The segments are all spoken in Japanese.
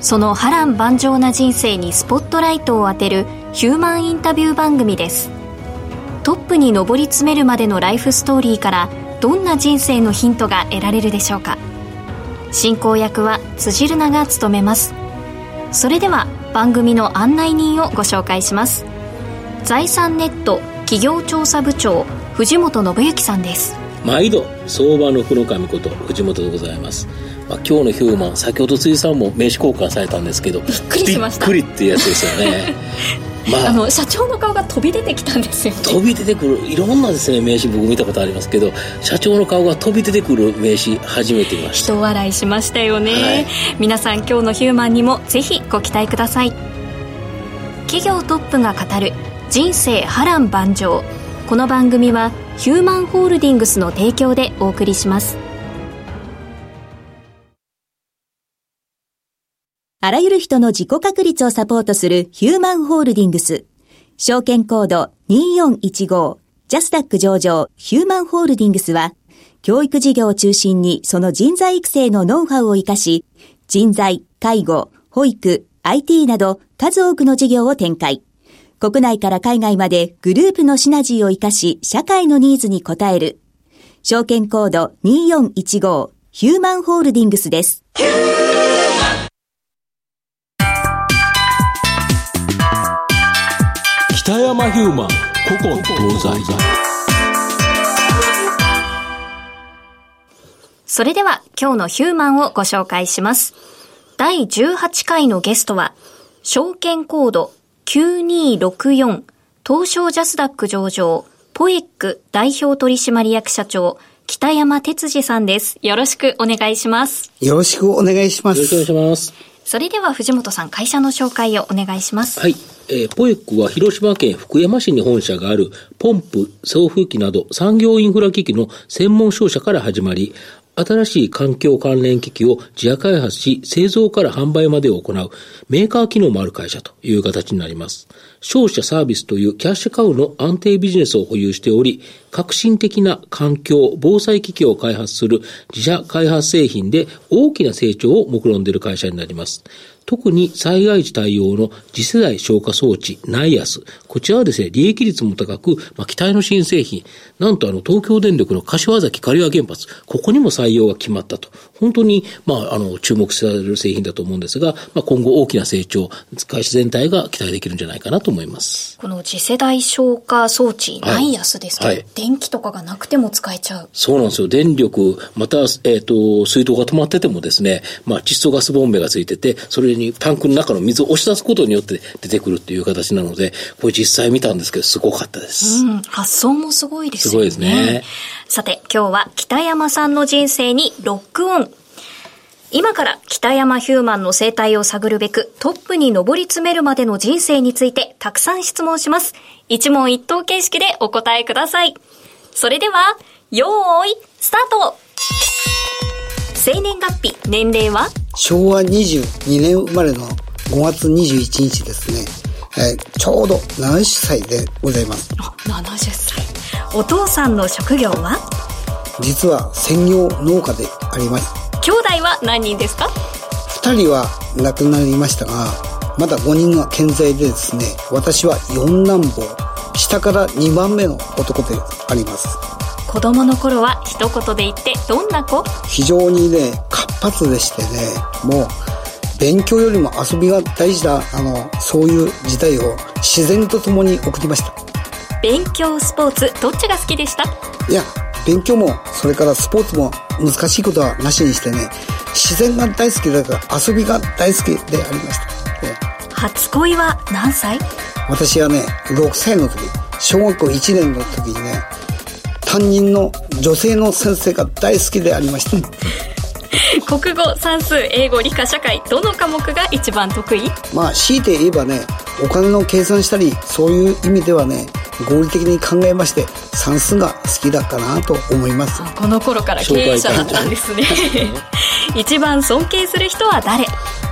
その波乱万丈な人生にスポットライトを当てるヒューマンインタビュー番組です。トップに上り詰めるまでのライフストーリーからどんな人生のヒントが得られるでしょうか。進行役は辻るなが務めます。それでは番組の案内人をご紹介します。財産ネット企業調査部長藤本信之さんです。毎度相場の福の神こと藤本でございます。まあ、今日のヒューマン先ほど辻さんも名刺交換されたんですけどびっくりしました。びっくりっていうやつですよね。まあ、あの社長の顔が飛び出てきたんですよ、ね、飛び出てくるいろんなですね名刺僕見たことありますけど社長の顔が飛び出てくる名刺初めて見ました。人笑いしましたよね、はい、皆さん今日のヒューマンにもぜひご期待ください。企業トップが語る人生波乱万丈。この番組はヒューマンホールディングスの提供でお送りしますあらゆる人の自己確立をサポートするヒューマンホールディングス。証券コード2415ジャスダック上場ヒューマンホールディングスは、教育事業を中心にその人材育成のノウハウを活かし、人材、介護、保育、IT など数多くの事業を展開。国内から海外までグループのシナジーを活かし、社会のニーズに応える。証券コード2415ヒューマンホールディングスです。北山ヒューマン古今東西それでは今日のヒューマンをご紹介します。第18回のゲストは、証券コード9264東証ジャスダック上場ポエック代表取締役社長北山哲司さんです。よろしくお願いします。よろしくお願いします。よろしくお願いします。それでは藤本さん、会社の紹介をお願いします。はい。えー、ポエックは広島県福山市に本社があるポンプ、送風機など産業インフラ機器の専門商社から始まり、新しい環境関連機器を自社開発し、製造から販売までを行うメーカー機能もある会社という形になります。商社サービスというキャッシュカウの安定ビジネスを保有しており、革新的な環境、防災機器を開発する自社開発製品で大きな成長を目論んでいる会社になります。特に災害時対応の次世代消火装置、ナイアス。こちらはですね、利益率も高く、まあ、期待の新製品。なんとあの、東京電力の柏崎刈羽原発。ここにも採用が決まったと。本当に、まあ、あの、注目される製品だと思うんですが、まあ、今後大きな成長、会社全体が期待できるんじゃないかなと思います。この次世代消火装置、ナイアスですけど、はい、電気とかがなくても使えちゃう。そうなんですよ。電力、また、えっ、ー、と、水道が止まっててもですね、まあ、窒素ガスボンベがついてて、それにタンクの中の水を押し出すことによって出てくるっていう形なので、これ実際見たんですけど、すごかったです。うん、発想もすごいですね。すごいですね。さて、今日は北山さんの人生にロックオン。今から北山ヒューマンの生態を探るべくトップに上り詰めるまでの人生についてたくさん質問します。一問一答形式でお答えください。それでは、よーい、スタート生年月日、年齢は？昭和22年生まれの5月21日ですね。えー、ちょうど70歳でございます。あ、70歳。お父さんの職業は？実は専業農家であります。兄弟は何人ですか？2人は亡くなりましたが、まだ5人が健在でですね、私は四男坊、下から2番目の男であります。子供の頃は一言で言ってどんな子？非常にね、活発でしてね、もう勉強よりも遊びが大事だ、あの、そういう時代を自然と共に送りました。勉強、スポーツ、どっちが好きでした？いや、勉強も、それからスポーツも難しいことはなしにしてね、自然が大好きだから遊びが大好きでありました。ね、初恋は何歳？私はね、6歳の時、小学校1年の時にね、担任の女性の先生が大好きでありました。国語、算数、英語、理科、社会、どの科目が一番得意？まあ、強いて言えばね、お金の計算したり、そういう意味ではね、合理的に考えまして、算数が好きだったなと思います。この頃から経営者だったんですね。一番尊敬する人は誰？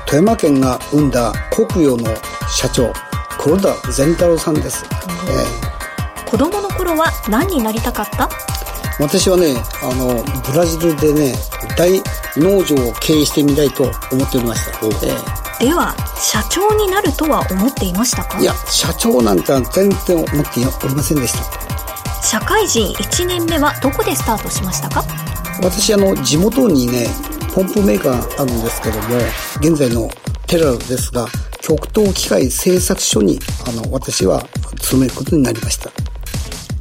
富山県が生んだ国用の社長、黒田善太郎さんです。えー、子供の頃は何になりたかった？私はね、あの、ブラジルでね、大農場を経営してみたいと思っておりました。えー、では、社長になるとは思っていましたか？いや、社長なんて全然思っておりませんでした。社会人1年目はどこでスタートしましたか？私、あの、地元にね、ポンプメーカーあるんですけども、現在のテラですが、極東機械製作所に、あの、私は勤めることになりました。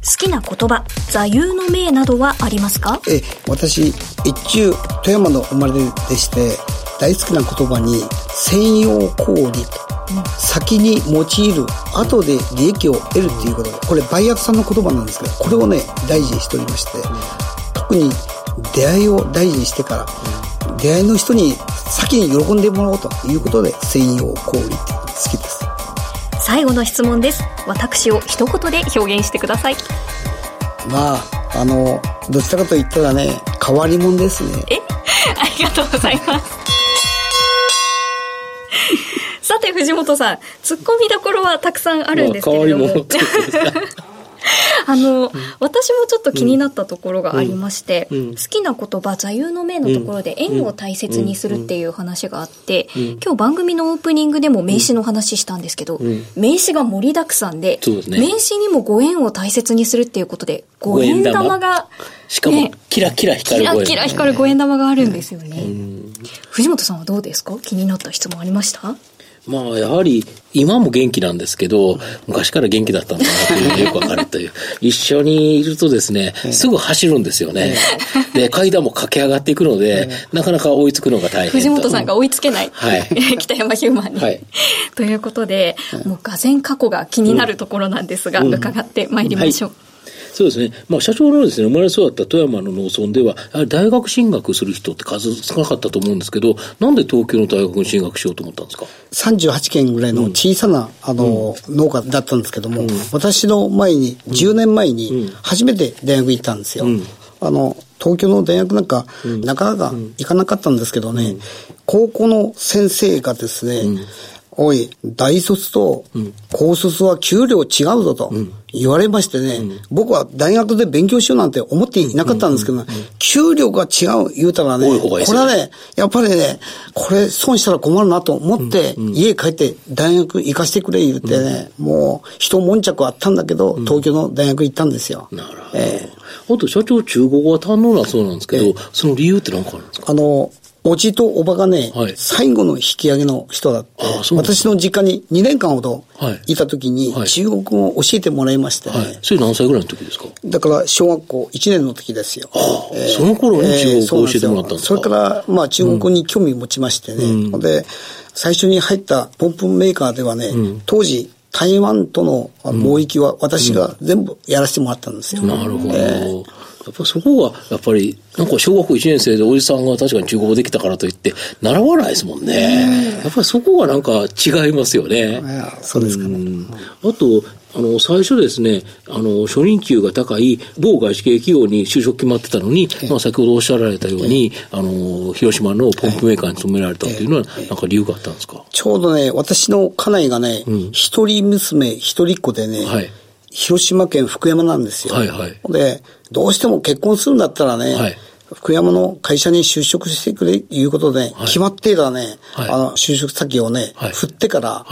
好きな言葉、座右の銘などはありますか？え、私、一中富山の生まれでして、大好きな言葉に、専用小売と、先に用いる、後で利益を得るっていうこと。で、これバイヤーさんの言葉なんですけど、これをね、大事にしておりまして、特に出会いを大事にしてから、出会いの人に先に喜んでもらおうということで、専用小売って好きです。最後の質問です。私を一言で表現してください。まああのどちらかと言ったらね変わり者ですね。え？ありがとうございます。さて藤本さんツッコミどころはたくさんあるんですけれども、まあ あの、私もちょっと気になったところがありまして、好きな言葉、座右の銘のところで縁を大切にするっていう話があって、今日番組のオープニングでも名詞の話したんですけど、名詞が盛りだくさんで、名詞にもご縁を大切にするっていうことで、五円玉。が、しかも、キラキラ光るキラキラ光る五円玉があるんですよね。藤本さんはどうですか？気になった質問ありました？まあ、やはり、今も元気なんですけど、昔から元気だったんだなというのがよくわかるという。一緒にいるとですね、すぐ走るんですよね。で、階段も駆け上がっていくので、なかなか追いつくのが大変。藤本さんが追いつけない。はい。北山ヒューマンに。はい。ということで、もう、がぜ過去が気になるところなんですが、伺ってまいりましょう。そうですね。まあ、社長のですね、生まれ育った富山の農村では、大学進学する人って数少なかったと思うんですけど、なんで東京の大学に進学しようと思ったんですか ?38 県ぐらいの小さな、うん、あの、うん、農家だったんですけども、うん、私の前に、10年前に、初めて大学行ったんですよ。あの、東京の大学なんか、なかなか行かなかったんですけどね、高校の先生がですね、おい、大卒と高卒は給料違うぞと言われましてね、うん、僕は大学で勉強しようなんて思っていなかったんですけど、給料が違う言うたらね、これはね、やっぱりね、これ損したら困るなと思って、家帰って大学行かせてくれ言ってね、もう一悶着あったんだけど、東京の大学行ったんですよ。なるほど。えー、あと社長中国語は堪能なそうなんですけど、その理由って何かあるんですか？あの、おじとおばがね、はい、最後の引き上げの人だって、私の実家に2年間ほどい。た時に、中国語を教えてもらいましてね、はい、それ何歳ぐらいの時ですか？だから小学校1年の時ですよ。えー、その頃に中国語を教えてもらったんですか、それから、まあ中国語に興味持ちましてね、うん、で、最初に入ったポンプメーカーではね、うん、当時、台湾との貿易は私が全部やらせてもらったんですよ。うん、なるほど。えーやっぱそこが、やっぱり、なんか小学校1年生でおじさんが確かに中国語できたからといって、習わないですもんね。やっぱりそこがなんか違いますよね。そうですかね。あと、あの、最初ですね、あの、初任給が高い某外資系企業に就職決まってたのに、まあ先ほどおっしゃられたように、あの、広島のポンプメーカーに勤められたっていうのは、なんか理由があったんですか？ちょうどね、私の家内がね、一、人娘、一人っ子でね、はい広島県福山なんですよ。はいはい。で、どうしても結婚するんだったらね、はい、福山の会社に就職してくれ、いうことで、はい、決まっていたね、はい、あの、就職先をね、振ってから、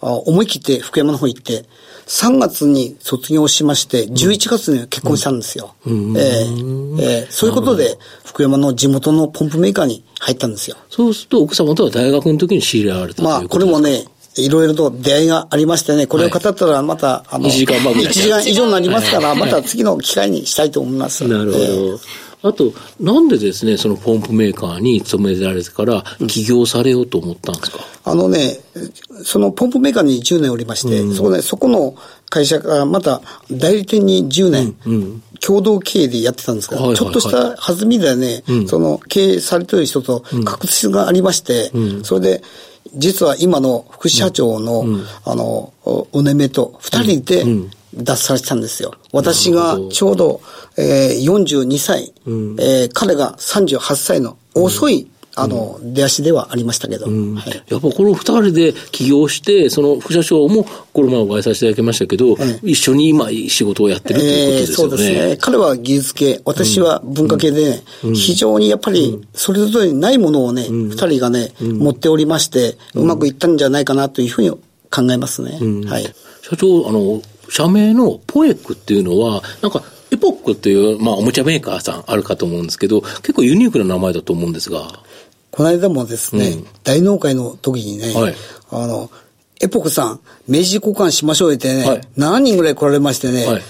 あ思い切って福山の方行って、3月に卒業しまして、11月に結婚したんですよ。そういうことで、福山の地元のポンプメーカーに入ったんですよ。そうすると、奥様とは大学の時に知り合われたまあ、これもね、いろいろと出会いがありましてね、これを語ったらまた、あの、1時間番組。1時間以上になりますから、また次の機会にしたいと思います。なるほど。あと、なんでですね、そのポンプメーカーに勤められてから起業されようと思ったんですか、あのね、そのポンプメーカーに10年おりまして、うん、そこで、そこの会社がまた代理店に10年、うん、共同経営でやってたんですが、ちょっとした弾みでね、うん、その経営されてる人と確執がありまして、それで、実は今の副社長の、あの、うねめと二人で、脱サラしたんですよ。私がちょうど、えー、42歳、うん、えー、彼が38歳の遅い、あの、出足ではありましたけど。うん。はい、やっぱこの二人で起業して、その副社長もこの前お会いさせていただきましたけど、一緒に今仕事をやってるということですよね。そうですね。彼は技術系、私は文化系で、ね、非常にやっぱりそれぞれにないものをね、二、人がね、持っておりまして、うまくいったんじゃないかなというふうに考えますね。はい。社長、あの、社名のポエックっていうのは、なんか、エポックっていう、まあ、おもちゃメーカーさんあるかと思うんですけど、結構ユニークな名前だと思うんですが。この間もですね、うん、大納会の時にね、はい、あの、エポックさん、明治交換しましょうってね、はい、7人ぐらい来られましてね、はい。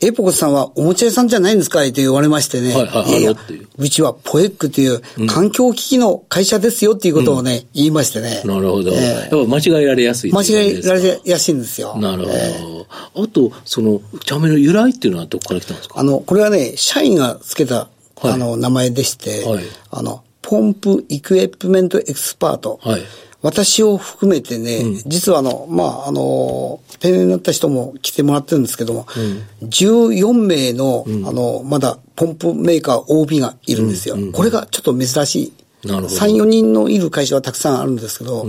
エポコさんはおもちゃ屋さんじゃないんですかって言われましてね。はいはい、いやうちはポエックっていう環境機器の会社ですよっていうことをね、うん、言いましてね。なるほど。えー、やっぱ間違えられやすい間違えられやすいんですよ。なるほど。えー、あと、その、茶目の由来っていうのはどこから来たんですか？あの、これはね、社員がつけた、あの、名前でして、はい、あの、ポンプイクエプメントエクスパート。はい私を含めてね、うん、実はあの、まあ、あの、定年になった人も来てもらってるんですけども、うん、14名の、うん、あの、まだポンプメーカー OB がいるんですよ。これがちょっと珍しい。なるほど。3、4人のいる会社はたくさんあるんですけど、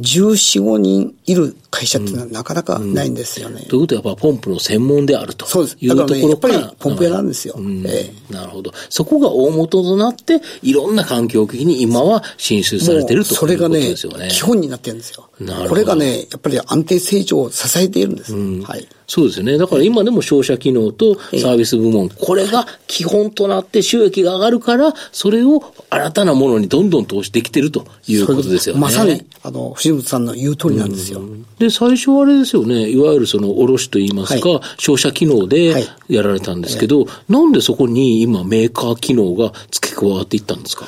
14、5人いる会社っていうのはなかなかないんですよね。ということはやっぱポンプの専門であるとそうです。だからね、やっぱりポンプ屋なんですよ。ええ、なるほど。そこが大元となって、いろんな環境的に今は進出されてるということですよね。それがね、基本になってるんですよ。これがね、やっぱり安定成長を支えているんです。はい。そうですよね。だから今でも商社機能とサービス部門、これが基本となって収益が上がるから、それを新たなものにどんどん投資できてるということですよね。まさに、あの、藤本さんの言う通りなんですよ。で、最初はあれですよね、いわゆるその卸といいますか、はい、商社機能でやられたんですけど、はい、なんでそこに今メーカー機能が付け加わっていったんですか？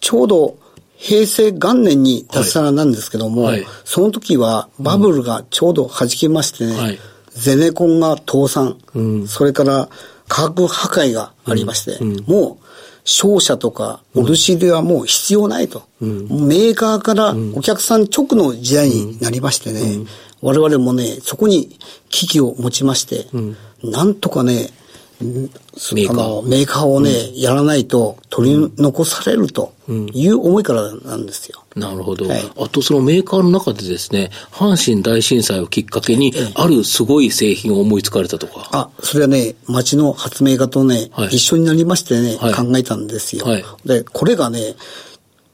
ちょうど平成元年に脱サラなんですけども、はい、その時はバブルがちょうど弾けましてね、ゼネコンが倒産、うん、それから価格破壊がありまして、うん。うん、もう商社とか卸ではもう必要ないと、メーカーからお客さん直の時代になりましてね、我々もね、そこに危機を持ちまして、なんとかね、メーカー。メーカーをね、うん、やらないと取り残されるという思いからなんですよ。なるほど、はい、あとそのメーカーの中でですね、阪神大震災をきっかけに、あるすごい製品を思いつかれたとか。あ、それはね、町の発明家とね、はい、一緒になりましてね、はい、考えたんですよ。で、これがね、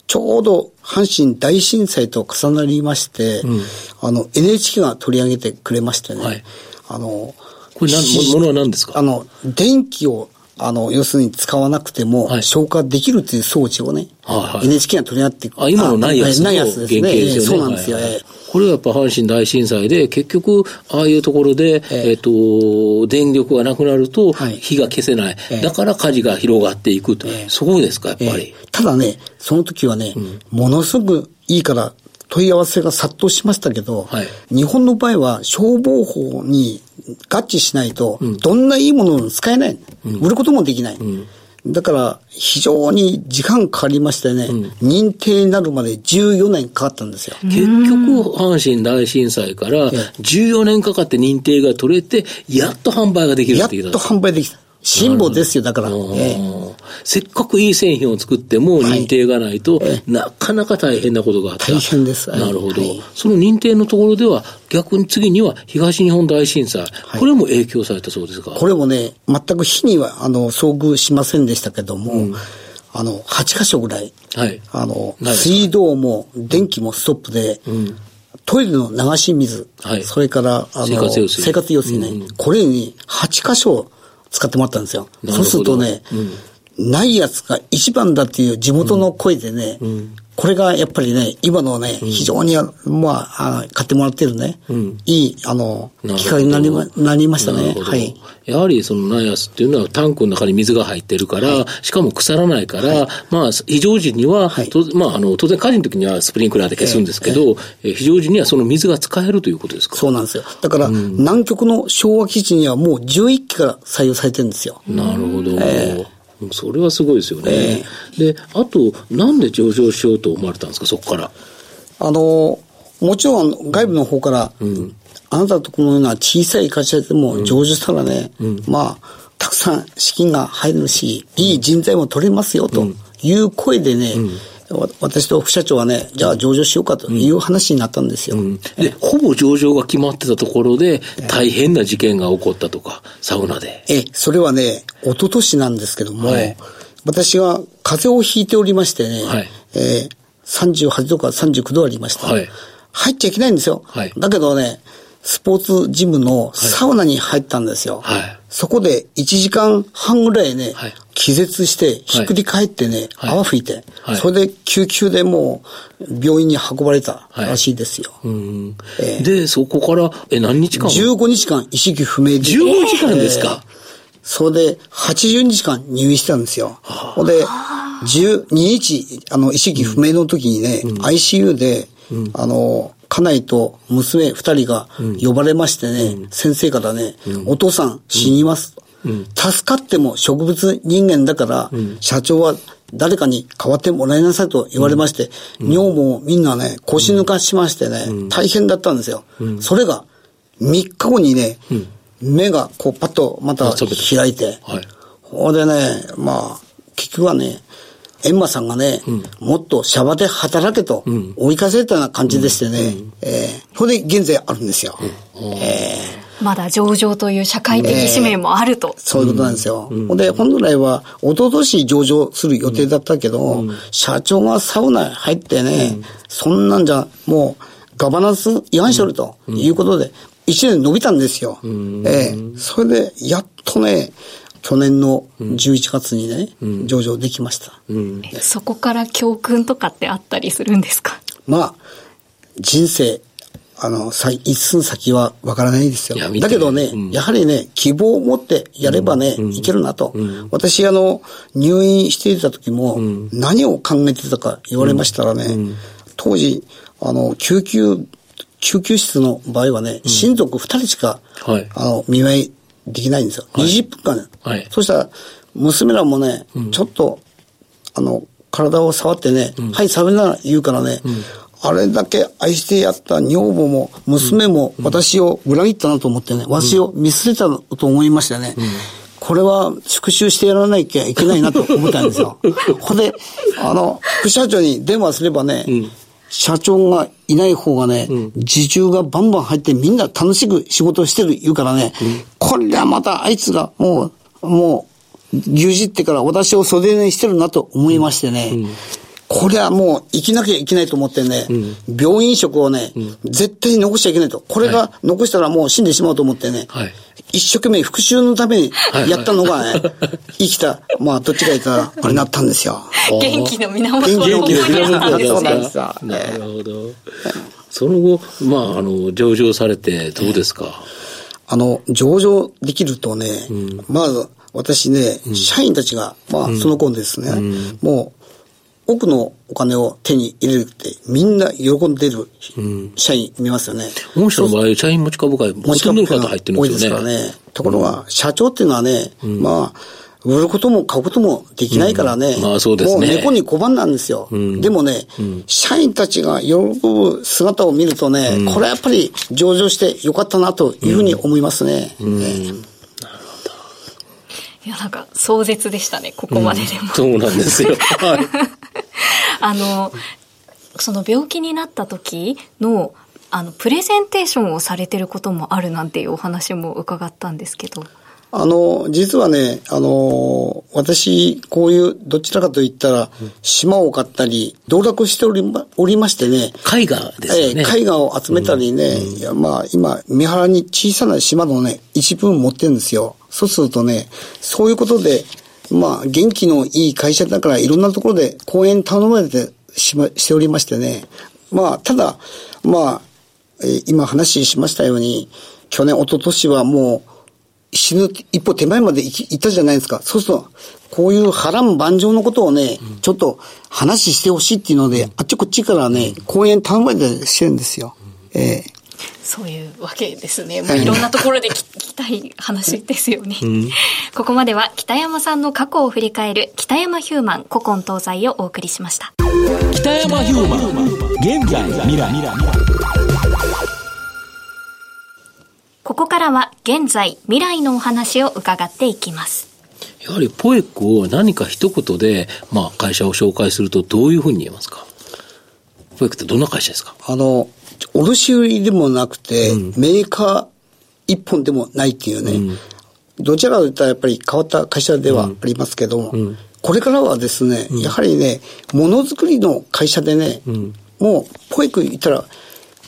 ちょうど阪神大震災と重なりまして、うん、あの、NHK が取り上げてくれましてね、あの、これ何、ものは何ですか？あの、電気を、あの、要するに使わなくても、消化できるっていう装置をね、はい、NHK が取り合ってあ、今のないやつないやつですね。そうなんですよ。これはやっぱ阪神大震災で、結局、ああいうところで、えっ、と、電力がなくなると、火が消せない。だから火事が広がっていくと。そこですか、やっぱり。ただね、その時はね、ものすごくいいから問い合わせが殺到しましたけど、はい、日本の場合は消防法に合致しないと、どんないいものも使えない。うん、売ることもできない。うんだから、非常に時間かかりましてね、うん、認定になるまで14年かかったんですよ。結局、阪神大震災から14年かかって認定が取れて、やっと販売ができるってやっと販売できた。辛抱ですよ、だから。せっかくいい製品を作っても認定がないと、なかなか大変なことがあった。大変です。なるほど、その認定のところでは、逆に次には東日本大震災、これも影響されたそうですか？これもね、全く火には、あの、遭遇しませんでしたけども、うん。あの、8箇所ぐらい、はい、あの、水道も電気もストップで、うん、トイレの流し水、はい。それから、あの、生活用水。生活用水ね、これに8箇所使ってもらったんですよ。そうするとね、ないやつが一番だっていう地元の声でね、これがやっぱりね、今のね、非常に、まあ、あ買ってもらってるね、いい、あの、機会になりまなりましたね。はい。やはりそのナイアスっていうのはタンクの中に水が入ってるから、しかも腐らないから、まあ非常時には、はい。まああの当然火事の時にはスプリンクラーで消すんですけど、えー非常時にはその水が使えるということですか？そうなんですよ。だから、南極の昭和基地にはもう11機から採用されてるんですよ。なるほど。それはすごいですよね。で、あと、なんで上場しようと思われたんですか、そこから。あの、もちろん外部の方から、あなたとこのような小さい会社でも上場したらね、まあ、たくさん資金が入るし、いい人材も取れますよ、という声でね、わ私と副社長はね、じゃあ上場しようかという話になったんですよ。で、ほぼ上場が決まってたところで、大変な事件が起こったとか、サウナで。え、それはね、一昨年なんですけども、はい私が風邪をひいておりましてね、はいえー38度から39度ありました。はい入っちゃいけないんですよ。はいだけどね、スポーツジムのサウナに入ったんですよ。はい。そこで1時間半ぐらいね、はい。気絶して、ひっくり返ってね、はい。泡吹いて、はい。それで救急でもう病院に運ばれたらしいですよ。うん。ええ。で、そこから、え、何日間？15日間意識不明で。15時間ですか？それで、80日間入院してたんですよ。ほんで、12日、あの、意識不明の時にね、ICU で、あの、家内と娘二人が呼ばれましてね、先生からね、お父さん死にます。助かっても植物人間だから、社長は誰かに代わってもらいなさいと言われまして、女房もみんなね、腰抜かしましてね、大変だったんですよ。それが、3日後にね、目がこうパッとまた開いて、はい。ほんでね、まあ、結局はね、エンマさんがね、もっとシャバで働けと追い返せたような感じでしてね、えーそれで現在あるんですよ。えー。まだ上場という社会的使命もあると。そういうことなんですよ。ほん。で、本来は、一昨年上場する予定だったけど、社長がサウナ入ってね、そんなんじゃ、もう、ガバナンス違反しとるということで、一年伸びたんですよ。ええそれで、やっとね、去年の11月にね、上場できました。そこから教訓とかってあったりするんですか？まあ、人生、あの、さ一寸先はわからないですよ。だけどね、うん。やはりね、希望を持ってやればね、いけるなと。私、あの、入院していた時も、何を考えてたか言われましたらね、当時、あの、救急、救急室の場合はね、親族二人しか、はい。あの、見舞いできないんですよ。20分間、はい。そしたら、娘らもね、ちょっと、あの、体を触ってね、はい、触りなら言うからね、あれだけ愛してやった女房も娘も私を裏切ったなと思ってね、私を見捨てたと思いましてね、これは復讐してやらなきゃいけないなと思ったんですよ。ほんで、あの、副社長に電話すればね、社長がいない方がね、受注がバンバン入ってみんな楽しく仕事してる言うからね、これはまたあいつがもう、もう、牛耳ってから私を袖にしてるなと思いましてね、これはもう生きなきゃいけないと思ってね、病院食をね、絶対に残しちゃいけないと。これが残したらもう死んでしまうと思ってね、はい一生懸命復讐のためにやったのがね、生きた、まあどっちか言ったら、あれなったんですよ。元気の源元気の元気の源だったんですそうかなんですよなるほど。その後、まあ、あの、上場されてどうですか、あの、上場できるとね、まず私ね、社員たちが、まあその頃ですね、もう、多くのお金を手に入れるって、みんな喜んでる社員見ますよね。御社の場合、社員持ち株会、ほとんどの方入ってるん多いですすでよね。からね。ところが、社長っていうのはね、まあ、売ることも買うこともできないからね。うんまあそうですねもう猫に小判なんですよ。でもね、社員たちが喜ぶ姿を見るとね、これはやっぱり上場してよかったなというふうに思いますね。ええいや、なんか壮絶でしたね、ここまででも。そうなんですよ。はい。あの、その病気になった時の、あの、プレゼンテーションをされてることもあるなんていうお話も伺ったんですけど。あの、実はね、あの、私、こういう、どちらかと言ったら、島を買ったり、道楽しておりま、おりましてね。絵画ですよね。えー、絵画を集めたりね、うん、いやまあ、今、三原に小さな島のね、一部持ってるんですよ。そうするとね、そういうことで、まあ、元気のいい会社だから、いろんなところで講演頼まれてしま、しておりましてね。まあ、ただ、まあ、え、今話しましたように、去年、一昨年はもう、死ぬ一歩手前まで行ったじゃないですか。そうすると、こういう波乱万丈のことをね、うん、ちょっと話してほしいっていうので、あっちこっちからね、講演頼まれてしてるんですよ。うん、えーそういうわけですね。もういろんなところで聞きたい話ですよね。うん、ここまでは北山さんの過去を振り返る北山ヒューマン古今東西をお送りしました。北山ヒューマン現在未来ここからは現在、未来のお話を伺っていきます。やはりポエックを何か一言で、まあ、会社を紹介するとどういうふうに言えますか？ポエックってどんな会社ですか？あの、卸売でもなくて、うん、メーカー一本でもないっていうね、うん、どちらかといったらやっぱり変わった会社ではありますけども、うん、これからはですね、やはりね、ものづくりの会社でね、もう、ポエック言ったら、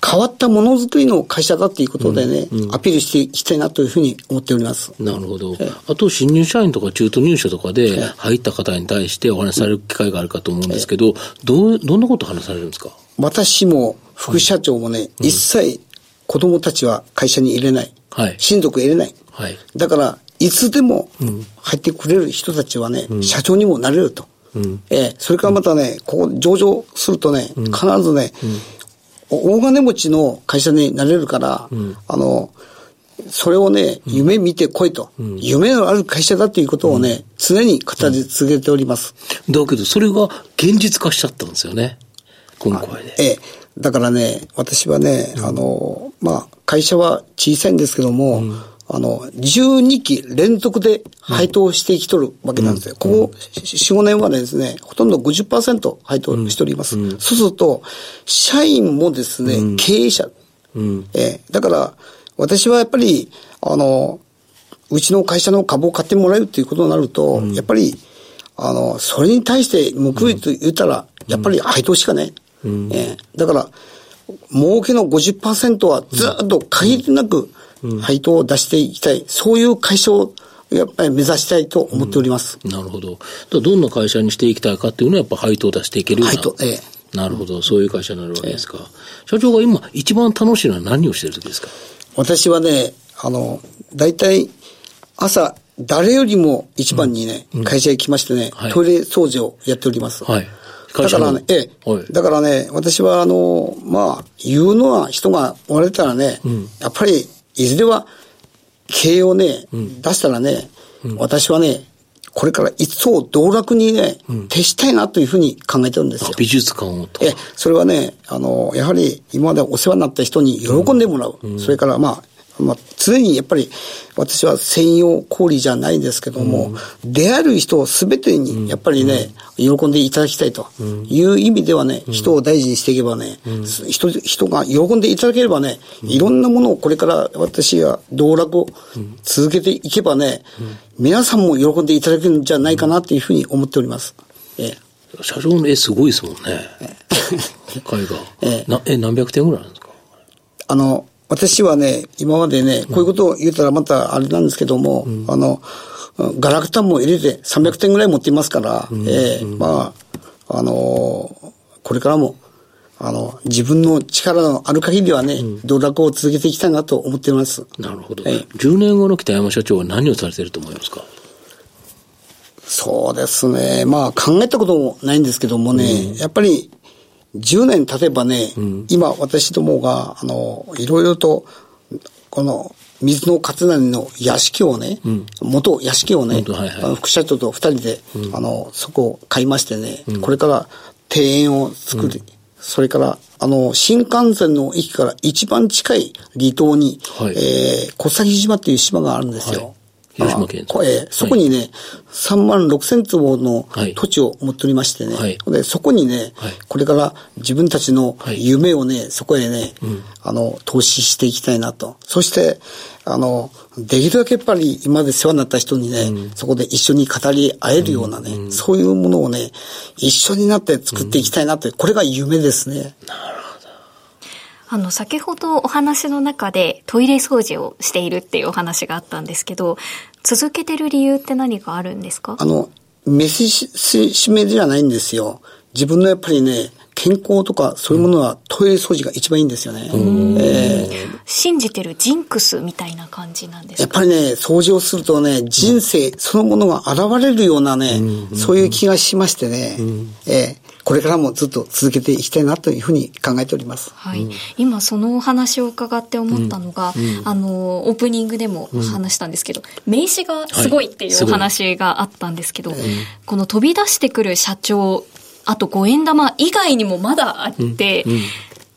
変わったものづくりの会社だっていうことでね、うん。うん、アピールしていきたいなというふうに思っております。なるほど。あと、新入社員とか中途入社とかで入った方に対してお話しされる機会があるかと思うんですけど、どう、どんなことを話されるんですか？私も副社長もね、一切子供たちは会社に入れない。はい、親族入れない。はい、だから、いつでも入ってくれる人たちはね、社長にもなれると。うん、えー、それからまたね、ここ上場するとね、必ずね、大金持ちの会社になれるから、うん、あの、それをね、夢見てこいと、うん、夢のある会社だということをね、うん、常に語り続けております。だけど、それが現実化しちゃったんですよね。今回で。ええ。だからね、私はね、あの、まあ、会社は小さいんですけども、あの、12期連続で配当してきとるわけなんですよ。ここ4、5年はですね、ほとんど50%配当しております。そうすると、社員もですね、経営者。えだから、私はやっぱり、あの、うちの会社の株を買ってもらえるということになると、やっぱり、あの、それに対して報いと言ったら、やっぱり配当しかね。えだから、儲けの50%はずっと限りなく、配当を出していきたい、そういう会社をやっぱり目指したいと思っております。うん、なるほど。どんな会社にしていきたいかっていうのはやっぱ配当を出していけるような。配当、ええ。なるほど。そういう会社になるわけですか。ええ、社長が今一番楽しいのは何をしてる時ですか？私はね、あの、大体朝、誰よりも一番にね、うん、会社へ来ましてね、はい、トイレ掃除をやっております。はい。だからね、ええ、はい、だからね、私はあの、まあ、言うのは人がおられたらね、うん、やっぱりいずれは経営をね、うん、出したらね、うん、私はね、これから一層道楽にね、うん、徹したいなというふうに考えてるんですよ。美術館をと。え、それはね、あの、やはり今までお世話になった人に喜んでもらう。それからまあ、まあ、常にやっぱり私は専用氷じゃないんですけども、うん、出会える人すべてにやっぱりね、うん、喜んでいただきたいという意味ではね、人を大事にしていけばね、人人が喜んでいただければね、いろんなものをこれから私が道楽を続けていけばね、皆さんも喜んでいただけるんじゃないかなというふうに思っております。ええ、社長の絵すごいですもんね。絵画。ええ何百点ぐらいあるんですか？あの、私はね、今までね、こういうことを言ったらまたあれなんですけども、うん、あの、ガラクタンも入れて300点ぐらい持っていますから、うん、ええー、まあ、あのー、これからも、あの、自分の力のある限りはね、道楽を続けていきたいなと思っています。なるほど。えー、10年後の北山社長は何をされてると思いますか？そうですね。まあ考えたこともないんですけどもね、やっぱり10年経てばね、うん、今私どもが、あの、いろいろと、この、水の勝成の屋敷をね、うん、元屋敷をね、はいはい、副社長と二人で、うん、あの、そこを買いましてね、これから庭園を作り、それから、あの、新幹線の駅から一番近い離島に、はい、えー、小崎島っていう島があるんですよ。はい広島県。えそこにね、はい、3万6千坪の土地を持っておりましてね、はい、でそこにね、はい、これから自分たちの夢をね、そこへね、うん、あの、投資していきたいなと。そして、あの、できるだけやっぱり今まで世話になった人にね、うん、そこで一緒に語り合えるようなね、うん、そういうものをね、一緒になって作っていきたいなって、これが夢ですね。なるほど。あの、先ほどお話の中でトイレ掃除をしているっていうお話があったんですけど、続けてる理由って何かあるんですか？あの、飯しめじゃないんですよ。自分のやっぱりね、健康とかそういうものはトイレ掃除が一番いいんですよね。えー、信じてるジンクスみたいな感じなんですか？やっぱりね、掃除をするとね、人生そのものが現れるようなね、そういう気がしましてね、えーこれからもずっと続けていきたいなというふうに考えております。はい。今そのお話を伺って思ったのが、うん。うん、あの、オープニングでも話したんですけど、うん、名刺がすごいっていうお話があったんですけど、はい、この飛び出してくる社長、あと五円玉以外にもまだあって、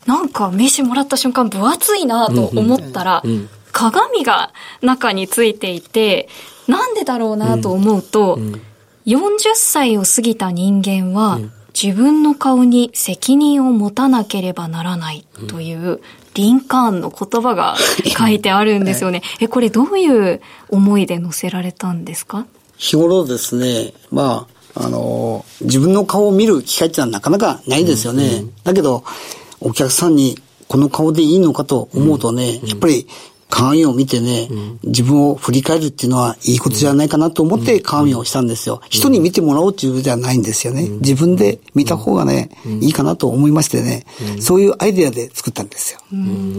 なんか名刺もらった瞬間分厚いなと思ったら、鏡が中についていて、なんでだろうなと思うと、40歳を過ぎた人間は、自分の顔に責任を持たなければならないという、リンカーンの言葉が書いてあるんですよね。え、これどういう思いで載せられたんですか？日頃ですね、まあ、あの、自分の顔を見る機会ってのはなかなかないですよね。うんうん、だけど、お客さんにこの顔でいいのかと思うとね、うん、やっぱり鏡を見てね、うん、自分を振り返るっていうのはいいことじゃないかなと思って鏡をしたんですよ。うん、人に見てもらおうっていうじゃないんですよね。うん、自分で見た方がね、いいかなと思いましてね、そういうアイデアで作ったんですよ。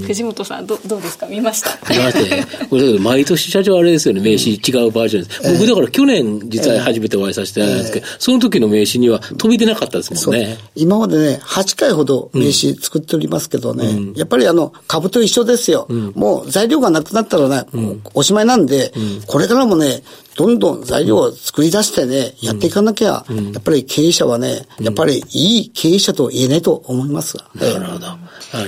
藤本さんど、どうですか？見ました？見ましたね。これ毎年社長あれですよね、名刺違うバージョンです。僕だから去年実は初めてお会いさせていただいたんですけど、その時の名刺には飛び出なかったですもんね。今までね、8回ほど名刺作っておりますけどね、やっぱりあの、株と一緒ですよ。もう材料がなくなったらね、うん、おしまいなんで、うん、これからもね、どんどん材料を作り出してね、やっていかなきゃ、やっぱり経営者はね、やっぱりいい経営者と言えないと思います。なるほど。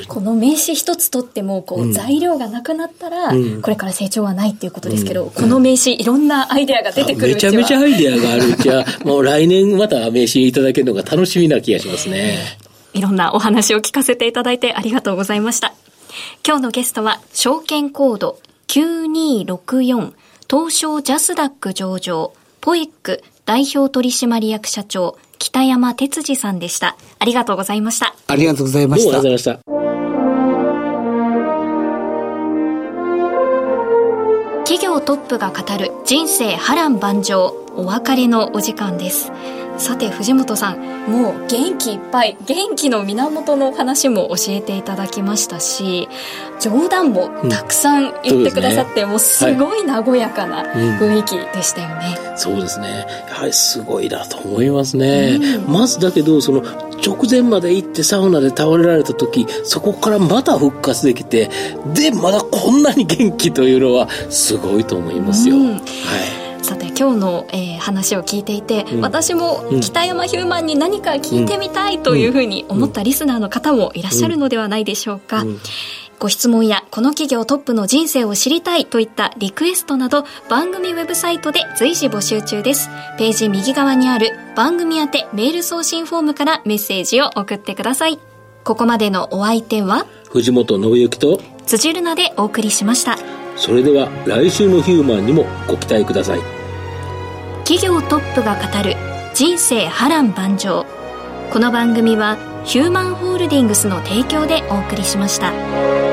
この名刺一つ取っても、こう、材料がなくなったら、これから成長はないっていうことですけど、この名刺、いろんなアイデアが出てくるめちゃめちゃアイデアがあるうちは、もう来年また名刺いただけるのが楽しみな気がしますね。いろんなお話を聞かせていただいてありがとうございました。今日のゲストは、証券コード9264東証ジャスダック上場ポエック代表取締役社長北山哲司さんでした。ありがとうございました。ありがとうございました。ありがとうございました。企業トップが語る人生波乱万丈お別れのお時間です。さて藤本さんもう元気いっぱい元気の源の話も教えていただきましたし冗談もたくさん言ってくださって、うん、もうすごい和やかな雰囲気でしたよね、うん、そうですね。やはりすごいなと思いますね、うん、まずだけどその直前まで行ってサウナで倒れられた時そこからまた復活できてでまだこんなに元気というのはすごいと思いますよ、はいさて今日の、えー、話を聞いていて、うん、私も北山ヒューマンに何か聞いてみたいというふうに思ったリスナーの方もいらっしゃるのではないでしょうか。ご質問やこの企業トップの人生を知りたいといったリクエストなど番組ウェブサイトで随時募集中です。ページ右側にある番組宛てメール送信フォームからメッセージを送ってください。ここまでのお相手は藤本信之と辻るなでお送りしました。それでは来週のヒューマンにもご期待ください。企業トップが語る人生波乱万丈この番組はヒューマンホールディングスの提供でお送りしました。